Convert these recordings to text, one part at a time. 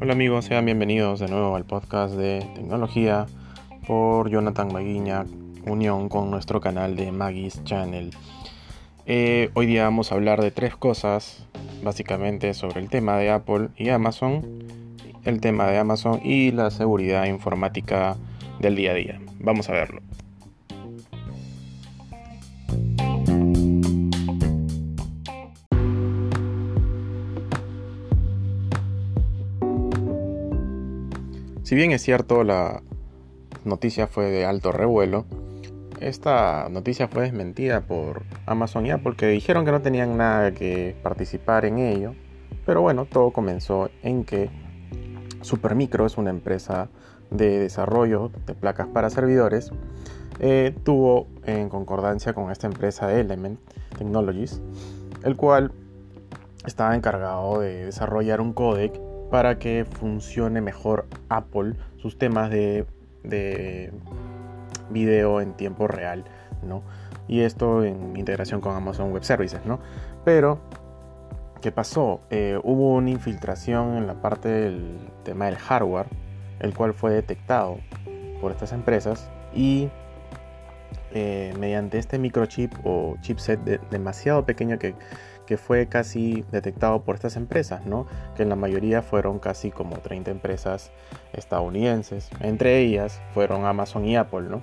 Hola amigos, sean bienvenidos de nuevo al podcast de tecnología por Jonathan Maguiña, unión con nuestro canal de Maggie's Channel. Eh, hoy día vamos a hablar de tres cosas, básicamente sobre el tema de Apple y Amazon, el tema de Amazon y la seguridad informática del día a día. Vamos a verlo. Si bien es cierto la noticia fue de alto revuelo, esta noticia fue desmentida por Amazon y Apple que dijeron que no tenían nada que participar en ello. Pero bueno, todo comenzó en que Supermicro es una empresa de desarrollo de placas para servidores. Eh, tuvo en concordancia con esta empresa Element Technologies, el cual estaba encargado de desarrollar un códec para que funcione mejor Apple sus temas de, video en tiempo real, ¿no? Y esto en integración con Amazon Web Services, ¿no? Pero, ¿qué pasó? Eh, hubo una infiltración en la parte del tema del hardware, el cual fue detectado por estas empresas y eh, mediante este microchip o chipset demasiado pequeño que que fue casi detectado por estas empresas, ¿no? que en la mayoría fueron casi como 30 empresas estadounidenses, entre ellas fueron Amazon y Apple. ¿no?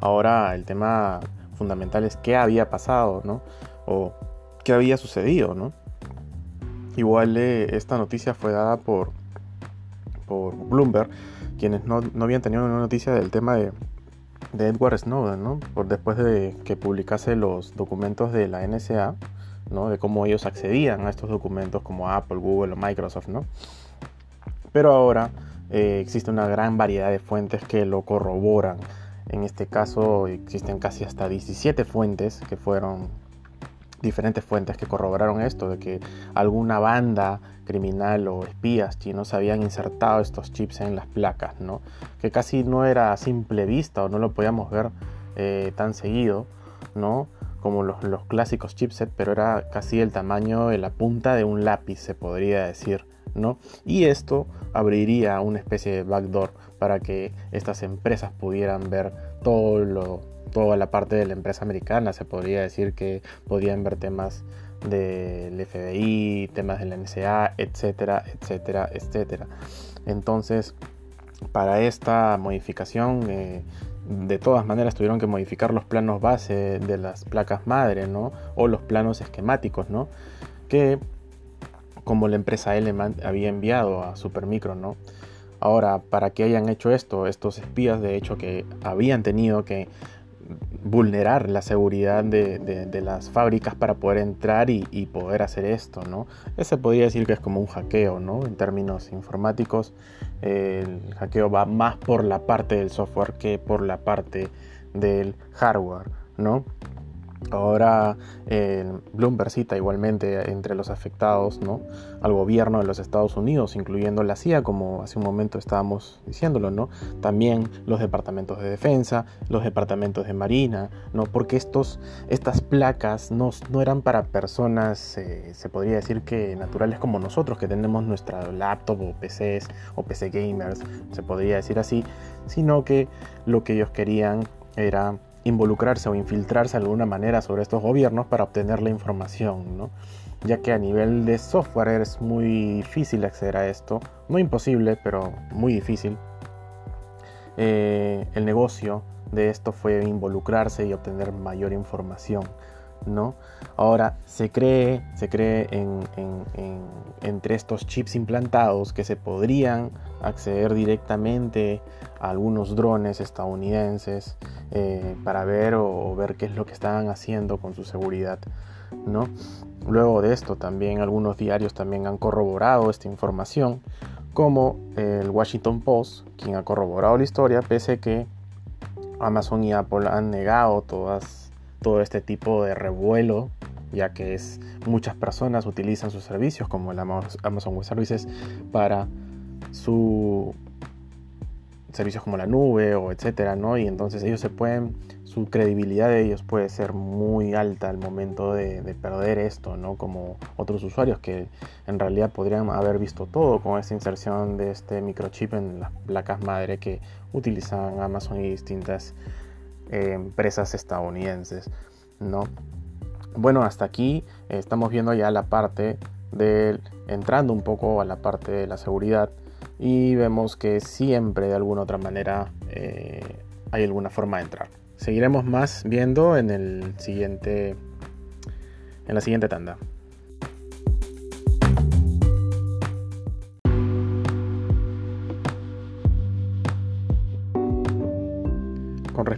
Ahora el tema fundamental es qué había pasado ¿no? o qué había sucedido. ¿no? Igual eh, esta noticia fue dada por, por Bloomberg, quienes no, habían tenido una noticia del tema de, de Edward Snowden, ¿no? Por después de que publicase los documentos de la NSA, de cómo ellos accedían a estos documentos como Apple, Google o Microsoft. ¿no? Pero ahora eh, existe una gran variedad de fuentes que lo corroboran. En este caso existen casi hasta 17 fuentes que fueron diferentes fuentes que corroboraron esto, de que alguna banda criminal o espías chinos habían insertado estos chips en las placas, ¿no? que casi no era a simple vista o no lo podíamos ver eh, tan seguido, ¿no? Como los, clásicos chipset, pero era casi el tamaño de la punta de un lápiz, se podría decir. ¿no? Y esto abriría una especie de backdoor para que estas empresas pudieran ver todo lo, toda la parte de la empresa americana. Se podría decir que podían ver temas del FBI, temas de la NSA, etcétera, etcétera, etcétera. Entonces, para esta modificación eh, de todas maneras tuvieron que modificar los planos base de las placas madre, ¿no? O los planos esquemáticos, ¿no? Que como la empresa Element había enviado a Supermicro, ¿no? Ahora, para que hayan hecho esto, estos espías de hecho que habían tenido que vulnerar la seguridad de, las fábricas para poder entrar y, poder hacer esto, ¿no? Ese podría decir que es como un hackeo, ¿no? En términos informáticos, el hackeo va más por la parte del software que por la parte del hardware, ¿no? Ahora eh, Bloomberg cita igualmente entre los afectados ¿no? al gobierno de los Estados Unidos, incluyendo la CIA, como hace un momento estábamos diciéndolo, ¿no? También los departamentos de defensa, los departamentos de marina, ¿no? Porque estos, estas placas no, no eran para personas, eh, se podría decir que naturales como nosotros, que tenemos nuestra laptop o PCs o PC gamers, se podría decir así, sino que lo que ellos querían era involucrarse o infiltrarse de alguna manera sobre estos gobiernos para obtener la información, ¿no? ya que a nivel de software es muy difícil acceder a esto, no imposible, pero muy difícil. Eh, el negocio de esto fue involucrarse y obtener mayor información. ¿No? Ahora se cree, se cree en, entre estos chips implantados que se podrían acceder directamente a algunos drones estadounidenses eh, para ver o, ver qué es lo que están haciendo con su seguridad, ¿no? Luego de esto también algunos diarios también han corroborado esta información, como el Washington Post, quien ha corroborado la historia, pese que Amazon y Apple han negado todas todo este tipo de revuelo, ya que es, muchas personas utilizan sus servicios como el Amazon Web Services para su servicios como la nube o etcétera, ¿no? Y entonces ellos se pueden su credibilidad de ellos puede ser muy alta al momento de, perder esto, ¿no? Como otros usuarios que en realidad podrían haber visto todo con esta inserción de este microchip en las placas madre que utilizan Amazon y distintas empresas estadounidenses, ¿no? Bueno, hasta aquí eh, estamos viendo ya la parte del entrando un poco a la parte de la seguridad y vemos que siempre de alguna otra manera eh, hay alguna forma de entrar seguiremos más viendo en el siguiente en la siguiente tanda.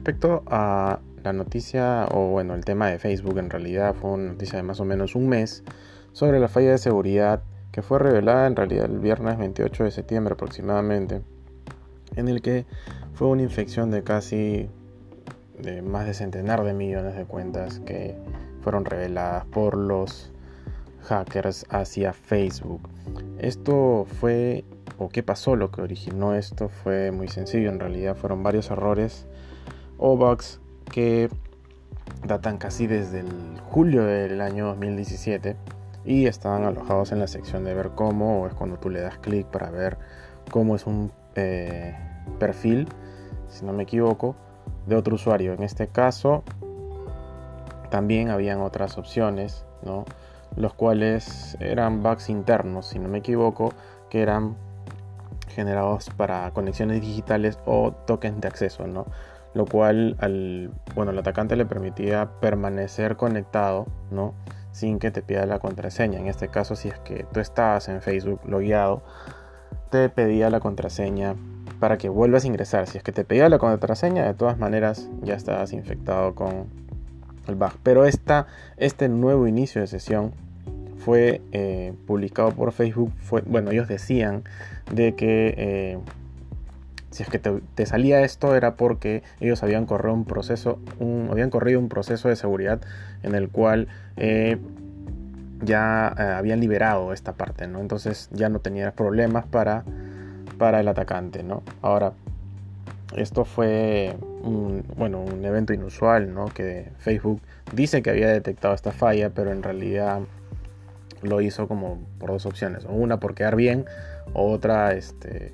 Respecto a la noticia, o bueno, el tema de Facebook, en realidad fue una noticia de más o menos un mes sobre la falla de seguridad que fue revelada en realidad el viernes 28 de septiembre aproximadamente, en el que fue una infección de casi de más de centenar de millones de cuentas que fueron reveladas por los hackers hacia Facebook. Esto fue, o qué pasó, lo que originó esto fue muy sencillo, en realidad fueron varios errores o bugs que datan casi desde el julio del año 2017 y estaban alojados en la sección de ver cómo, o es cuando tú le das clic para ver cómo es un eh, perfil, si no me equivoco, de otro usuario. En este caso, también habían otras opciones, ¿no? los cuales eran bugs internos, si no me equivoco, que eran generados para conexiones digitales o tokens de acceso, ¿no? Lo cual al bueno, el atacante le permitía permanecer conectado, ¿no? sin que te pida la contraseña. En este caso, si es que tú estabas en Facebook logueado, te pedía la contraseña para que vuelvas a ingresar. Si es que te pedía la contraseña, de todas maneras ya estabas infectado con el bug. Pero esta, este nuevo inicio de sesión fue eh, publicado por Facebook. Fue, bueno, ellos decían de que eh, si es que te, salía esto era porque ellos habían corrido un proceso, habían corrido un proceso de seguridad en el cual eh, ya habían liberado esta parte, ¿no? Entonces ya no tenías problemas para para el atacante, ¿no? Ahora, esto fue un, bueno, un evento inusual, ¿no? Que Facebook dice que había detectado esta falla, pero en realidad lo hizo como por dos opciones. Una por quedar bien, otra este,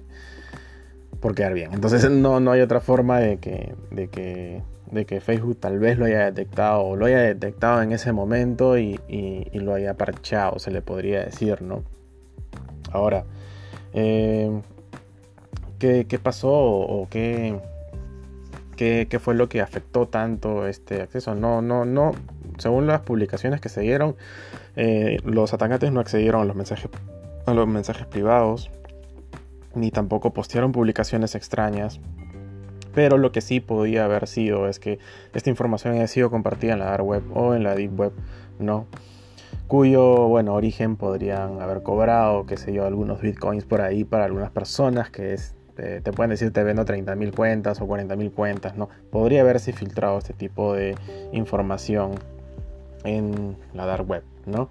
por quedar bien. Entonces no, no hay otra forma de que, de, que, de que Facebook tal vez lo haya detectado o lo haya detectado en ese momento y, y, lo haya parchado, se le podría decir, ¿no? Ahora, eh, qué, pasó o qué, qué, fue lo que afectó tanto este acceso. No, no, no. Según las publicaciones que se dieron, eh, los atacantes no accedieron a los mensajes, a los mensajes privados, ni tampoco postearon publicaciones extrañas. Pero lo que sí podía haber sido es que esta información haya sido compartida en la dark web o en la deep web, ¿no? Cuyo, bueno, origen podrían haber cobrado, qué sé yo, algunos bitcoins por ahí para algunas personas, que te pueden decir te vendo 30.000 cuentas o 40.000 cuentas, ¿no? Podría haberse filtrado este tipo de información en la dark web, ¿no?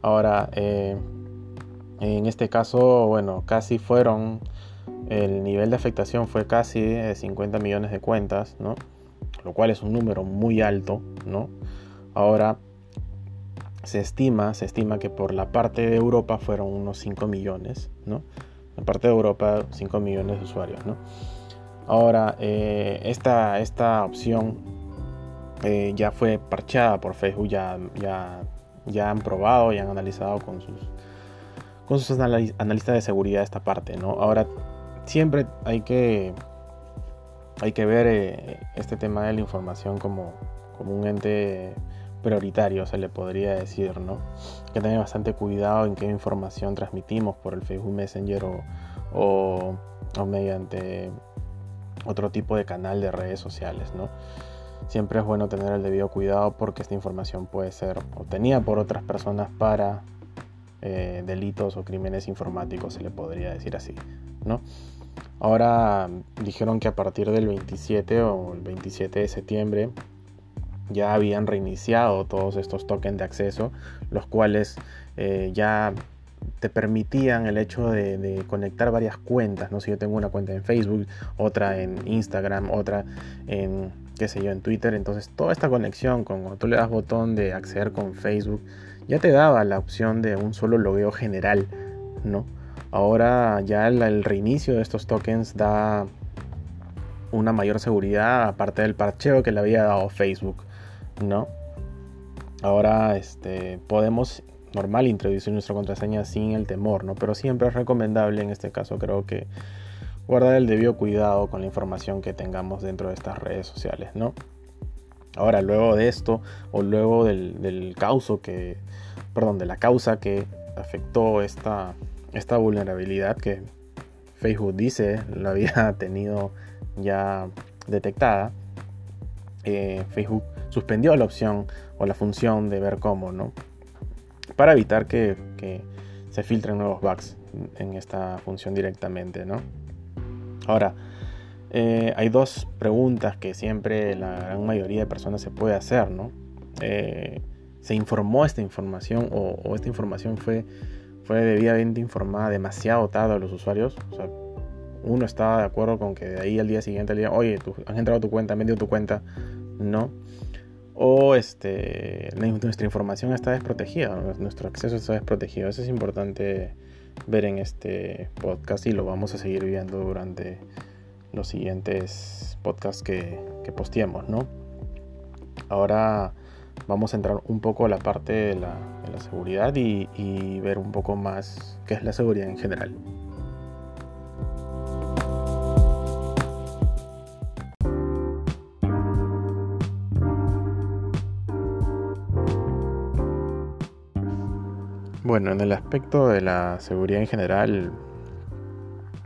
Ahora, eh, en este caso, bueno, casi fueron, el nivel de afectación fue casi de 50 millones de cuentas, ¿no? Lo cual es un número muy alto, ¿no? Ahora, se estima, se estima que por la parte de Europa fueron unos 5 millones, ¿no? en parte de Europa 5 millones de usuarios. ¿no? Ahora, eh, esta, esta opción eh, ya fue parchada por Facebook, ya, ya, ya han probado y han analizado con sus, con sus analistas de seguridad esta parte. ¿no? Ahora, siempre hay que, hay que ver eh, este tema de la información como, como un ente prioritario, se le podría decir, ¿no? Que tener bastante cuidado en qué información transmitimos por el Facebook Messenger o, mediante otro tipo de canal de redes sociales, ¿no? Siempre es bueno tener el debido cuidado porque esta información puede ser obtenida por otras personas para eh, delitos o crímenes informáticos, se le podría decir así, ¿no? Ahora dijeron que a partir del 27 o el 27 de septiembre ya habían reiniciado todos estos tokens de acceso, los cuales eh, ya te permitían el hecho de, conectar varias cuentas, ¿no? Si yo tengo una cuenta en Facebook, otra en Instagram, otra en, qué sé yo, en Twitter. Entonces toda esta conexión con cuando tú le das botón de acceder con Facebook, ya te daba la opción de un solo logueo general, ¿no? Ahora ya el, reinicio de estos tokens da una mayor seguridad aparte del parcheo que le había dado Facebook, ¿no? Ahora este, podemos normal introducir nuestra contraseña sin el temor, ¿no? Pero siempre es recomendable en este caso creo que guardar el debido cuidado con la información que tengamos dentro de estas redes sociales, ¿no? Ahora, luego de esto, o luego del, causo que, perdón, de la causa que afectó esta, esta vulnerabilidad que Facebook dice la había tenido ya detectada, eh, Facebook suspendió la opción o la función de ver cómo, ¿no? Para evitar que, se filtren nuevos bugs en esta función directamente, ¿no? Ahora, eh, hay dos preguntas que siempre la gran mayoría de personas se puede hacer, ¿no? Eh, ¿Se informó esta información o, esta información fue, fue debidamente informada demasiado tarde a los usuarios? O sea, uno estaba de acuerdo con que de ahí al día siguiente le digan, oye, tú has entrado a tu cuenta, has vendido tu cuenta, no. O este, nuestra información está desprotegida, nuestro acceso está desprotegido. Eso es importante ver en este podcast y lo vamos a seguir viendo durante los siguientes podcasts que, que ¿no? Ahora vamos a entrar un poco a la parte de la, seguridad y, y ver un poco más qué es la seguridad en general. Bueno, en el aspecto de la seguridad en general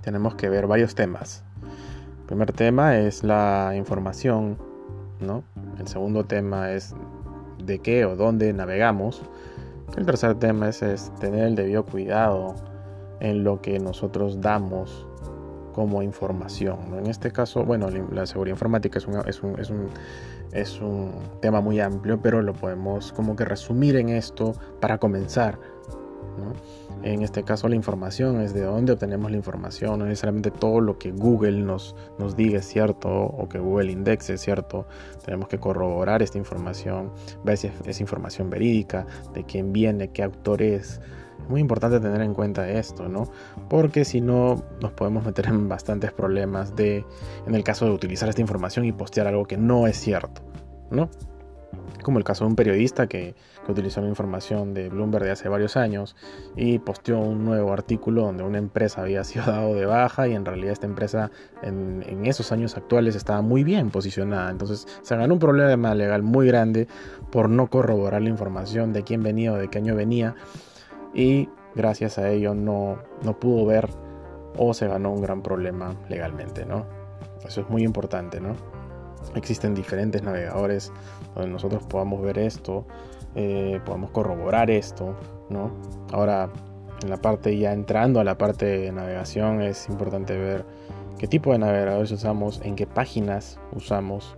tenemos que ver varios temas. El primer tema es la información, ¿no? El segundo tema es de qué o dónde navegamos. El tercer tema es, tener el debido cuidado en lo que nosotros damos como información. En este caso, bueno, la seguridad informática es un, es un, es un, es un tema muy amplio, pero lo podemos como que resumir en esto para comenzar en este caso la información es de dónde obtenemos la información, no necesariamente todo lo que Google nos, nos diga es cierto o que Google indexe es cierto. Tenemos que corroborar esta información, ver si es, información verídica, de quién viene, qué autor es. Es muy importante tener en cuenta esto, ¿no? Porque si no nos podemos meter en bastantes problemas de, en el caso de utilizar esta información y postear algo que no es cierto, ¿no? Como el caso de un periodista que, utilizó la información de Bloomberg de hace varios años y posteó un nuevo artículo donde una empresa había sido dado de baja y en realidad esta empresa en, esos años actuales estaba muy bien posicionada. Entonces se ganó un problema legal muy grande por no corroborar la información de quién venía o de qué año venía y gracias a ello no, no pudo ver o se ganó un gran problema legalmente, ¿no? Eso es muy importante, ¿no? Existen diferentes navegadores donde nosotros podamos ver esto, eh, podamos corroborar esto, ¿no? Ahora, en la parte ya entrando a la parte de navegación es importante ver qué tipo de navegadores usamos, en qué páginas usamos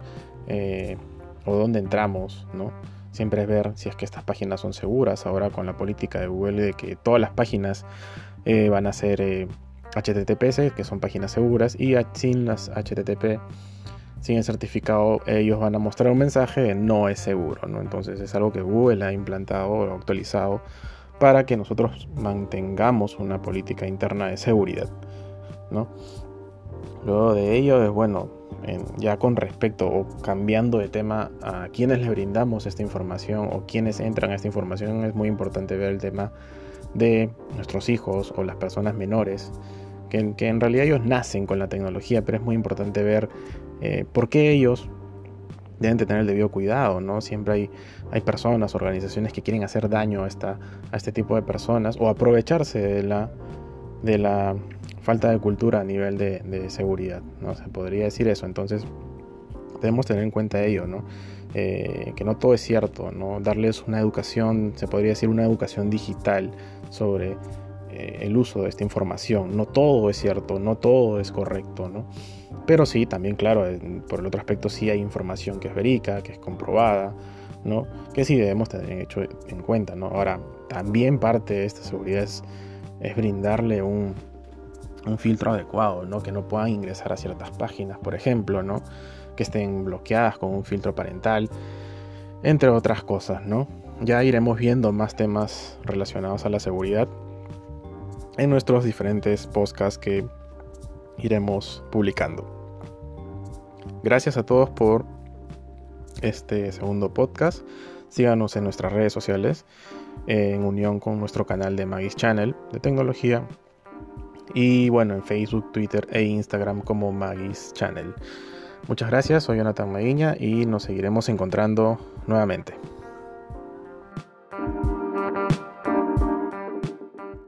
eh, o dónde entramos, ¿no? Siempre es ver si es que estas páginas son seguras. Ahora con la política de Google de que todas las páginas eh, van a ser HTTPS, que son páginas seguras, y sin las HTTP sin el certificado ellos van a mostrar un mensaje de no es seguro, ¿no? Entonces es algo que Google ha implantado o actualizado para que nosotros mantengamos una política interna de seguridad, ¿no? Luego de ello es bueno, ya con respecto o cambiando de tema a quienes les brindamos esta información o quienes entran a esta información, es muy importante ver el tema de nuestros hijos o las personas menores, que, en realidad ellos nacen con la tecnología, pero es muy importante ver eh, porque ellos deben tener el debido cuidado, ¿no? Siempre hay, hay personas, organizaciones que quieren hacer daño a, esta, a este tipo de personas o aprovecharse de la, de la falta de cultura a nivel de, seguridad, ¿no? Se podría decir eso, entonces debemos tener en cuenta ello, ¿no? Eh, que no todo es cierto, ¿no? Darles una educación, se podría decir una educación digital sobre eh, el uso de esta información. No todo es cierto, no todo es correcto, ¿no? Pero sí, también, claro, por el otro aspecto sí hay información que es verídica, que es comprobada, ¿no? Que sí debemos tener hecho en cuenta, ¿no? Ahora, también parte de esta seguridad es, brindarle un, un, filtro adecuado, ¿no? Que no puedan ingresar a ciertas páginas, por ejemplo, ¿no? que estén bloqueadas con un filtro parental, entre otras cosas, ¿no? Ya iremos viendo más temas relacionados a la seguridad en nuestros diferentes podcasts que iremos publicando. Gracias a todos por este segundo podcast. Síganos en nuestras redes sociales en unión con nuestro canal de Magis Channel de tecnología y bueno en Facebook, Twitter e Instagram como Magis Channel. Muchas gracias, soy Jonathan Maguiña y nos seguiremos encontrando nuevamente.